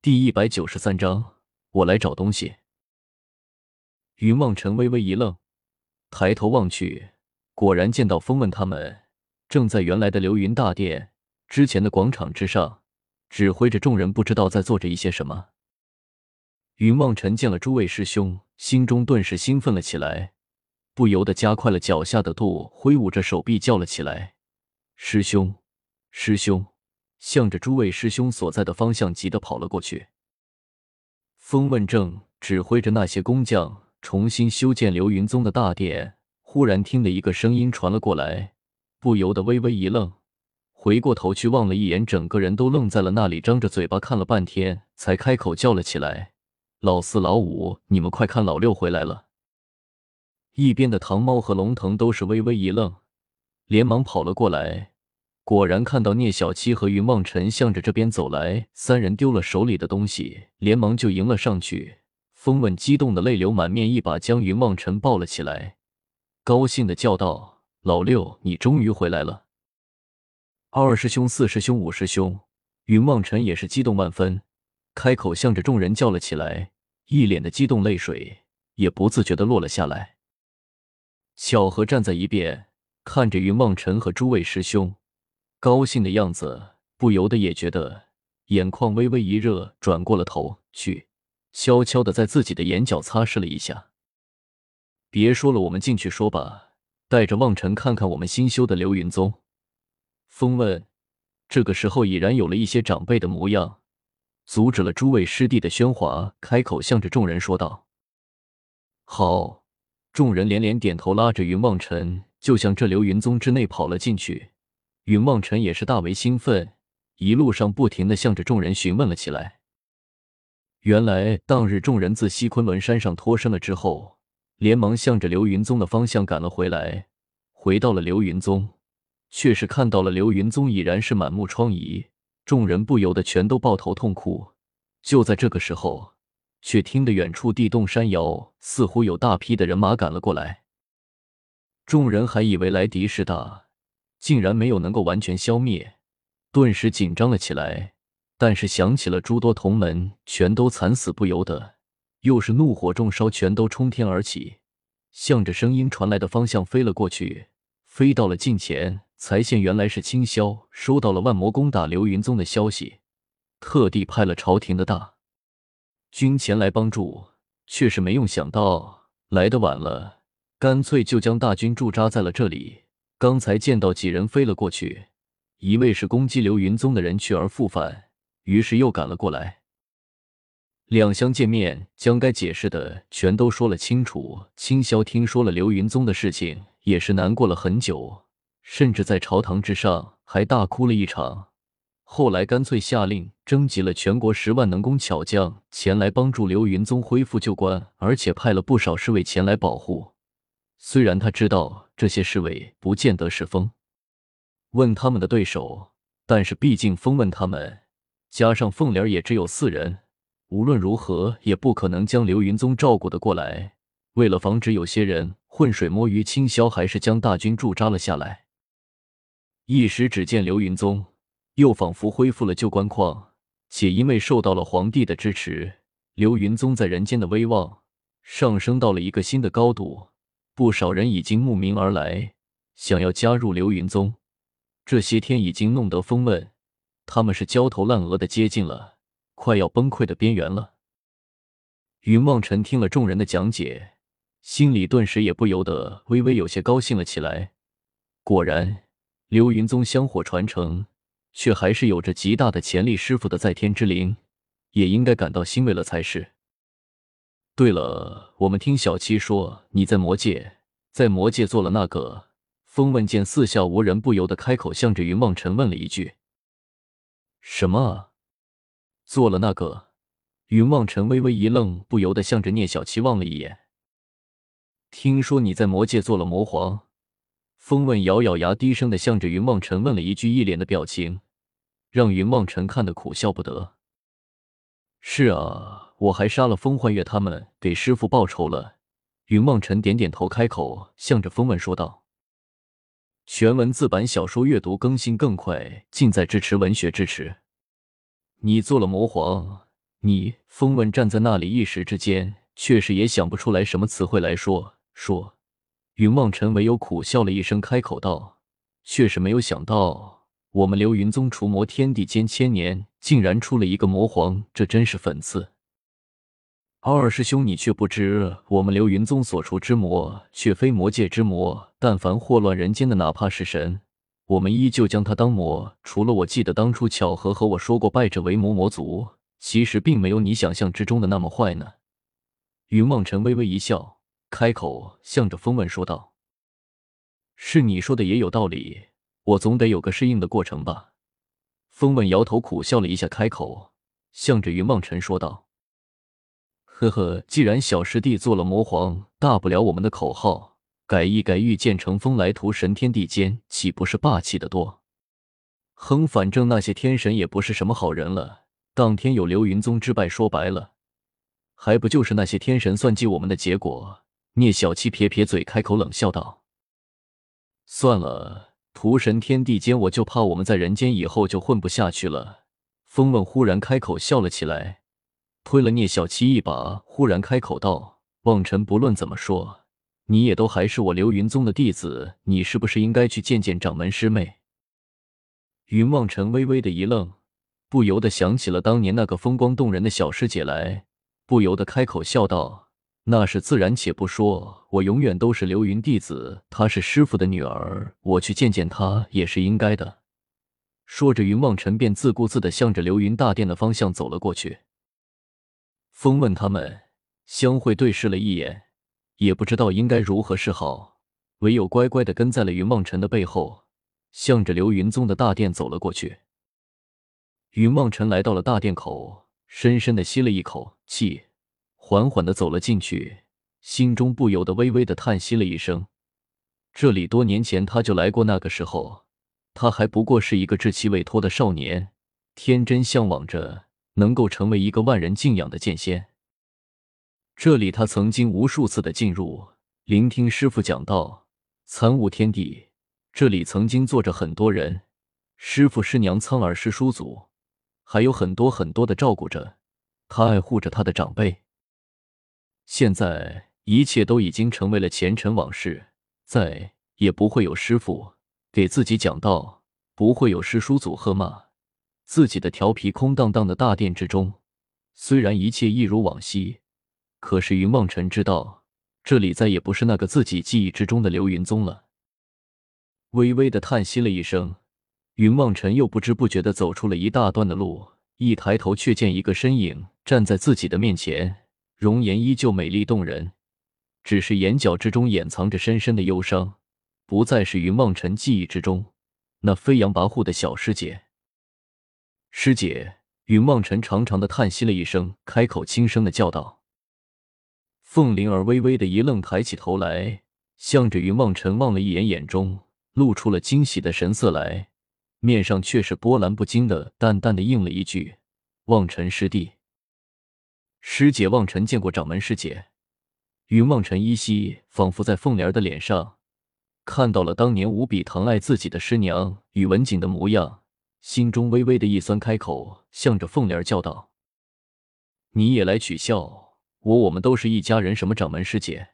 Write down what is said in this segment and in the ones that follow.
第一百九十三章，我来找东西。云望尘微微一愣，抬头望去，果然见到风问他们正在原来的流云大殿之前的广场之上，指挥着众人，不知道在做着一些什么。云望尘见了诸位师兄，心中顿时兴奋了起来，不由得加快了脚下的度，挥舞着手臂叫了起来：“师兄，师兄！”向着诸位师兄所在的方向急得跑了过去。风问正指挥着那些工匠重新修建流云宗的大殿，忽然听得一个声音传了过来，不由得微微一愣，回过头去望了一眼，整个人都愣在了那里，张着嘴巴看了半天，才开口叫了起来：“老四、老五，你们快看，老六回来了！”一边的唐猫和龙腾都是微微一愣，连忙跑了过来。果然看到聂小七和云望尘向着这边走来，三人丢了手里的东西，连忙就迎了上去。风问激动的泪流满面，一把将云望尘抱了起来，高兴的叫道：“老六，你终于回来了！”二师兄、四师兄、五师兄，云望尘也是激动万分，开口向着众人叫了起来，一脸的激动，泪水也不自觉的落了下来。巧合站在一边，看着云望尘和诸位师兄。高兴的样子，不由得也觉得眼眶微微一热，转过了头去，悄悄的在自己的眼角擦拭了一下。别说了，我们进去说吧，带着望尘看看我们新修的流云宗。风问，这个时候已然有了一些长辈的模样，阻止了诸位师弟的喧哗，开口向着众人说道：“好！”众人连连点头，拉着云望尘就向这流云宗之内跑了进去。云望尘也是大为兴奋，一路上不停的向着众人询问了起来。原来当日众人自西昆仑山上脱身了之后，连忙向着流云宗的方向赶了回来。回到了流云宗，却是看到了流云宗已然是满目疮痍，众人不由得全都抱头痛哭。就在这个时候，却听得远处地动山摇，似乎有大批的人马赶了过来。众人还以为来敌势大。竟然没有能够完全消灭，顿时紧张了起来。但是想起了诸多同门全都惨死，不由得又是怒火中烧，全都冲天而起，向着声音传来的方向飞了过去。飞到了近前，才现原来是青霄收到了万魔攻打流云宗的消息，特地派了朝廷的大军前来帮助，却是没用想到来的晚了，干脆就将大军驻扎在了这里。刚才见到几人飞了过去，一位是攻击流云宗的人，去而复返，于是又赶了过来。两相见面，将该解释的全都说了清楚。青霄听说了流云宗的事情，也是难过了很久，甚至在朝堂之上还大哭了一场。后来干脆下令征集了全国十万能工巧匠前来帮助流云宗恢复旧观，而且派了不少侍卫前来保护。虽然他知道这些侍卫不见得是风问他们的对手，但是毕竟风问他们加上凤莲也只有四人，无论如何也不可能将流云宗照顾得过来。为了防止有些人浑水摸鱼，青霄还是将大军驻扎了下来。一时只见流云宗又仿佛恢复了旧官况，且因为受到了皇帝的支持，流云宗在人间的威望上升到了一个新的高度。不少人已经慕名而来，想要加入流云宗。这些天已经弄得风问他们是焦头烂额的，接近了快要崩溃的边缘了。云望尘听了众人的讲解，心里顿时也不由得微微有些高兴了起来。果然，流云宗香火传承，却还是有着极大的潜力。师傅的在天之灵，也应该感到欣慰了才是。对了，我们听小七说你在魔界，在魔界做了那个。风问见四下无人，不由得开口，向着云望尘问了一句：“什么？做了那个？”云望尘微微一愣，不由得向着聂小七望了一眼。听说你在魔界做了魔皇？风问咬咬牙，低声的向着云望尘问了一句，一脸的表情让云望尘看得苦笑不得。是啊。我还杀了风幻月他们，给师傅报仇了。云梦尘点点头，开口向着风问说道：“全文字版小说阅读更新更快，尽在支持文学支持。你做了魔皇，你风问站在那里，一时之间确实也想不出来什么词汇来说说。云望尘唯有苦笑了一声，开口道：“确实没有想到，我们流云宗除魔天地间千年，竟然出了一个魔皇，这真是讽刺。二师兄，你却不知，我们流云宗所除之魔，却非魔界之魔。但凡祸乱人间的，哪怕是神，我们依旧将他当魔。除了我记得当初巧合和我说过，拜者为魔魔族。”其实并没有你想象之中的那么坏呢。云望尘微微一笑，开口向着风问说道：“是你说的也有道理，我总得有个适应的过程吧？”风问摇头苦笑了一下，开口向着云望尘说道：“呵呵，既然小师弟做了魔皇，大不了我们的口号改一改，御剑乘风来屠神天地间，岂不是霸气的多？哼，反正那些天神也不是什么好人了。”当天有流云宗之败，说白了，还不就是那些天神算计我们的结果？聂小七撇撇嘴，开口冷笑道：“算了，屠神天地间，我就怕我们在人间以后就混不下去了。”风问忽然开口笑了起来，推了聂小七一把，忽然开口道：“望尘，不论怎么说，你也都还是我流云宗的弟子，你是不是应该去见见掌门师妹？”云望尘微微的一愣。不由得想起了当年那个风光动人的小师姐来，不由得开口笑道：“那是自然，且不说，我永远都是流云弟子，她是师傅的女儿，我去见见她也是应该的。”说着，云望尘便自顾自的向着流云大殿的方向走了过去。风问他们相会对视了一眼，也不知道应该如何是好，唯有乖乖的跟在了云望尘的背后，向着流云宗的大殿走了过去。云望尘来到了大殿口，深深的吸了一口气，缓缓的走了进去，心中不由得微微的叹息了一声。这里多年前他就来过，那个时候他还不过是一个稚气未脱的少年，天真向往着能够成为一个万人敬仰的剑仙。这里他曾经无数次的进入，聆听师傅讲道，参悟天地。这里曾经坐着很多人，师傅、师娘、苍耳、师叔祖。还有很多很多的照顾着他、爱护着他的长辈。现在一切都已经成为了前尘往事，再也不会有师傅给自己讲道，不会有师叔祖喝骂自己的调皮。空荡荡的大殿之中，虽然一切一如往昔，可是云望尘知道，这里再也不是那个自己记忆之中的流云宗了。微微的叹息了一声。云望尘又不知不觉的走出了一大段的路，一抬头却见一个身影站在自己的面前，容颜依旧美丽动人，只是眼角之中掩藏着深深的忧伤，不再是云望尘记忆之中那飞扬跋扈的小师姐。师姐，云望尘长长的叹息了一声，开口轻声的叫道。凤灵儿微微的一愣，抬起头来，向着云望尘望了一眼，眼中露出了惊喜的神色来。面上却是波澜不惊的，淡淡的应了一句：“望尘师弟，师姐。”望尘见过掌门师姐。云望尘依稀仿佛在凤莲儿的脸上看到了当年无比疼爱自己的师娘宇文锦的模样，心中微微的一酸，开口向着凤莲叫道：“你也来取笑我？我们都是一家人。什么掌门师姐？”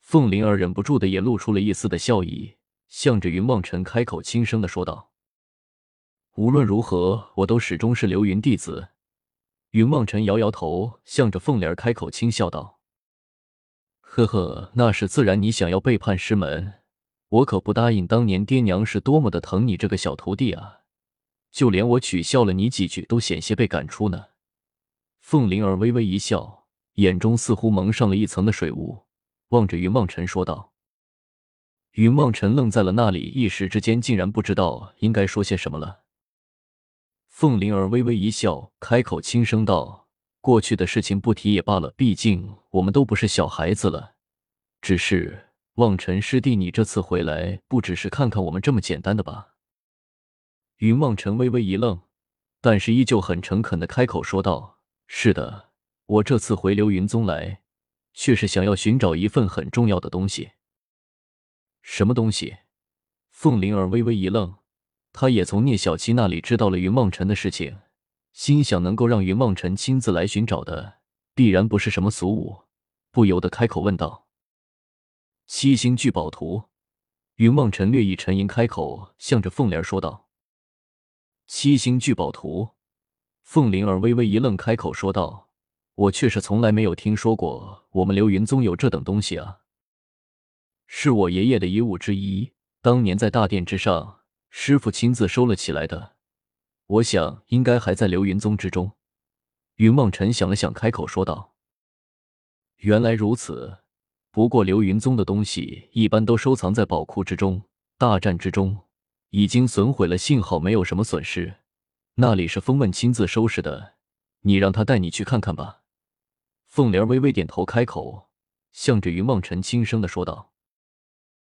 凤灵儿忍不住的也露出了一丝的笑意，向着云望尘开口轻声的说道。无论如何，我都始终是流云弟子。云望尘摇摇头，向着凤莲开口轻笑道：“呵呵，那是自然。你想要背叛师门，我可不答应。当年爹娘是多么的疼你这个小徒弟啊，就连我取笑了你几句，都险些被赶出呢。”凤灵儿微微一笑，眼中似乎蒙上了一层的水雾，望着云望尘说道。云望尘愣在了那里，一时之间竟然不知道应该说些什么了。凤灵儿微微一笑，开口轻声道：“过去的事情不提也罢了，毕竟我们都不是小孩子了。只是望尘师弟，你这次回来不只是看看我们这么简单的吧？”云望尘微微一愣，但是依旧很诚恳的开口说道：“是的，我这次回流云宗来，却是想要寻找一份很重要的东西。什么东西？”凤灵儿微微一愣。他也从聂小七那里知道了云梦辰的事情，心想能够让云望尘亲自来寻找的，必然不是什么俗物，不由得开口问道：“七星聚宝图。”云望尘略一沉吟，开口向着凤莲说道：“七星聚宝图。”凤灵儿微微一愣，开口说道：“我却是从来没有听说过我们流云宗有这等东西啊！是我爷爷的遗物之一，当年在大殿之上，师傅亲自收了起来的。我想应该还在流云宗之中。”云望尘想了想，开口说道：“原来如此。”不过流云宗的东西一般都收藏在宝库之中，大战之中已经损毁了，幸好没有什么损失。那里是风问亲自收拾的，你让他带你去看看吧。凤莲微微点头，开口向着云梦辰轻声的说道。